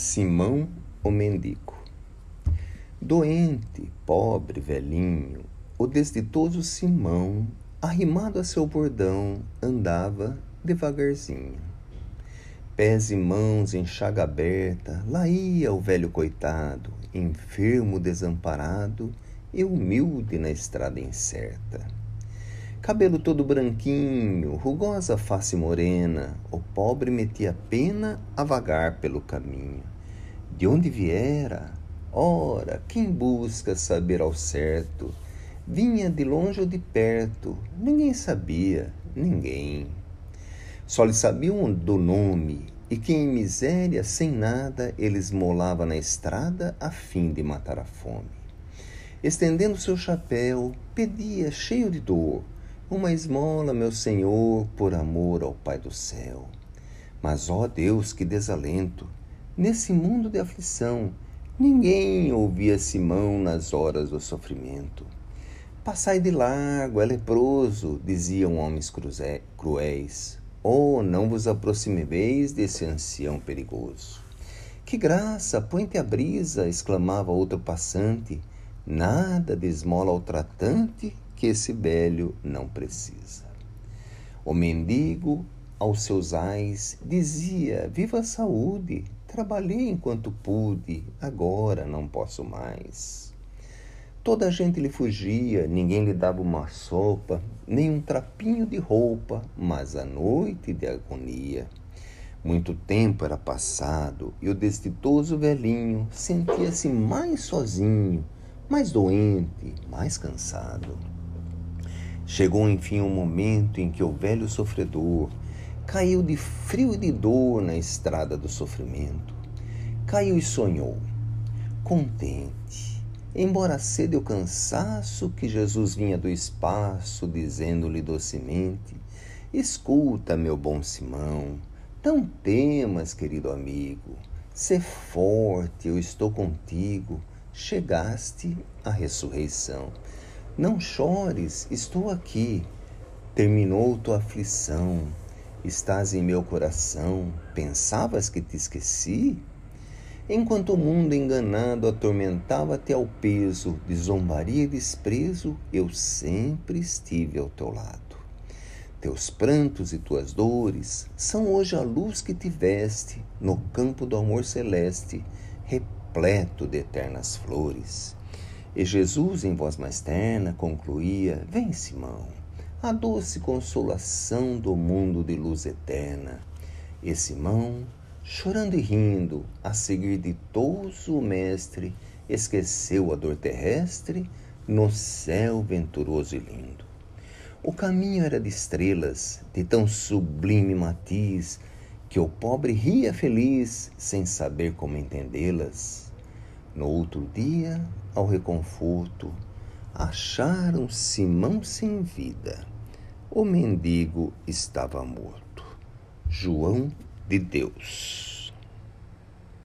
Simão o Mendigo. Doente, pobre, velhinho, o desditoso Simão, arrimado a seu bordão, andava devagarzinho. Pés e mãos em chaga aberta, lá ia o velho coitado, enfermo, desamparado e humilde na estrada incerta. Cabelo todo branquinho, rugosa face morena, o pobre metia pena a vagar pelo caminho. De onde viera? Ora, quem busca saber ao certo? Vinha de longe ou de perto? Ninguém sabia, ninguém. Só lhe sabiam do nome, e que em miséria, sem nada, ele esmolava na estrada a fim de matar a fome. Estendendo seu chapéu, pedia, cheio de dor, uma esmola, meu Senhor, por amor ao Pai do céu. Mas, ó Deus, que desalento! Nesse mundo de aflição, ninguém ouvia Simão nas horas do sofrimento. Passai de largo, é leproso, diziam homens cruéis. Oh, não vos aproximeis desse ancião perigoso. Que graça, põe-te a brisa, exclamava outro passante. Nada de esmola ao tratante que esse velho não precisa. O mendigo, aos seus ais, dizia: Viva a saúde! Trabalhei enquanto pude, agora não posso mais. Toda a gente lhe fugia, ninguém lhe dava uma sopa, nem um trapinho de roupa, mas a noite de agonia. Muito tempo era passado e o desditoso velhinho sentia-se mais sozinho, mais doente, mais cansado. Chegou enfim um momento em que o velho sofredor caiu de frio e de dor na estrada do sofrimento. Caiu e sonhou, contente, embora cedo o cansaço que Jesus vinha do espaço, dizendo-lhe docemente: Escuta, meu bom Simão, não temas, querido amigo, sê forte, eu estou contigo, chegaste à ressurreição. Não chores, estou aqui. Terminou tua aflição. Estás em meu coração. Pensavas que te esqueci? Enquanto o mundo enganado atormentava-te ao peso de zombaria e desprezo, eu sempre estive ao teu lado. Teus prantos e tuas dores são hoje a luz que tiveste no campo do amor celeste, repleto de eternas flores. E Jesus, em voz mais terna, concluía: Vem, Simão, a doce consolação do mundo de luz eterna. E Simão, chorando e rindo, a seguir ditoso o Mestre, esqueceu a dor terrestre no céu venturoso e lindo. O caminho era de estrelas, de tão sublime matiz, que o pobre ria feliz, sem saber como entendê-las. No outro dia, ao reconforto, acharam Simão sem vida. O mendigo estava morto. João de Deus.